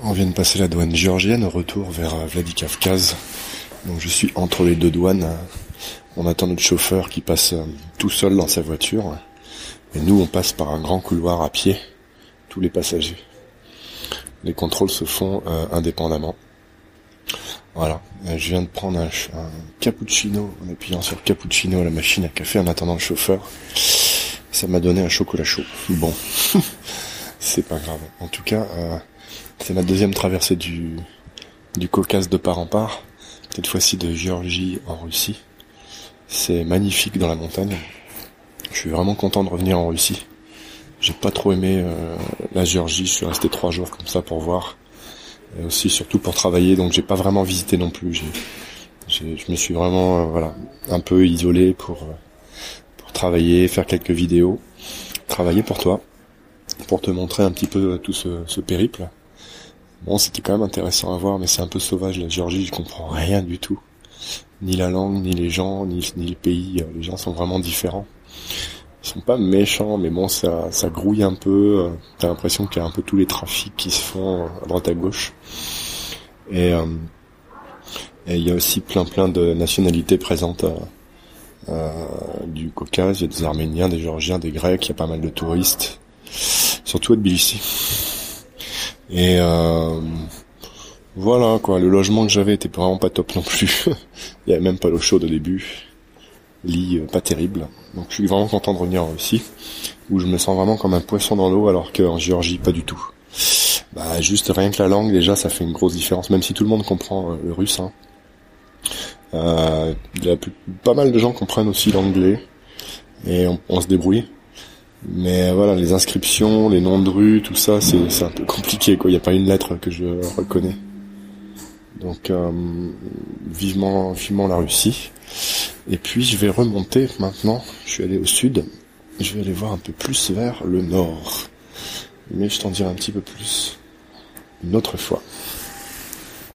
On vient de passer la douane géorgienne retour vers euh, Vladikavkaz. Donc je suis entre les deux douanes. On attend notre chauffeur qui passe euh, tout seul dans sa voiture. Et nous, on passe par un grand couloir à pied, tous les passagers. Les contrôles se font euh, indépendamment. Voilà, je viens de prendre un, cappuccino en appuyant sur cappuccino à la machine à café en attendant le chauffeur. Ça m'a donné un chocolat chaud. Bon, c'est pas grave. En tout cas, c'est ma deuxième traversée du, du Caucase de part en part, cette fois-ci de Géorgie en Russie. C'est magnifique dans la montagne. Je suis vraiment content de revenir en Russie. J'ai pas trop aimé euh, la Géorgie, je suis resté trois jours comme ça pour voir. Et aussi surtout pour travailler, donc j'ai pas vraiment visité non plus. J'ai, je me suis vraiment euh, voilà un peu isolé pour euh, pour travailler, faire quelques vidéos, travailler pour toi, pour te montrer un petit peu tout ce, périple. Bon, c'était quand même intéressant à voir, mais c'est un peu sauvage la Géorgie, je comprends rien du tout. Ni la langue, ni les gens, ni, le pays, les gens sont vraiment différents. Ils sont pas méchants, mais bon, ça, grouille un peu. T'as l'impression qu'il y a un peu tous les trafics qui se font à droite à gauche. Et euh, il y a aussi plein plein de nationalités présentes euh, du Caucase. Il y a des Arméniens, des Géorgiens, des Grecs. Il y a pas mal de touristes, surtout à Tbilissi. Et euh, voilà quoi, le logement que j'avais était vraiment pas top non plus. Il y avait même pas l'eau chaude au début. Lit euh, pas terrible. Donc je suis vraiment content de revenir en Russie, où je me sens vraiment comme un poisson dans l'eau, alors qu'en Géorgie pas du tout. Bah juste rien que la langue déjà, ça fait une grosse différence, même si tout le monde comprend euh, le russe. Hein. Euh, pas mal de gens comprennent aussi l'anglais et on se débrouille. Mais voilà, les inscriptions, les noms de rue, tout ça, c'est un peu compliqué. quoi. Il n'y a pas une lettre que je reconnais. Donc euh, vivement, vivement la Russie. Et puis je vais remonter maintenant. Je suis allé au sud. Je vais aller voir un peu plus vers le nord. Mais je t'en dirai un petit peu plus une autre fois.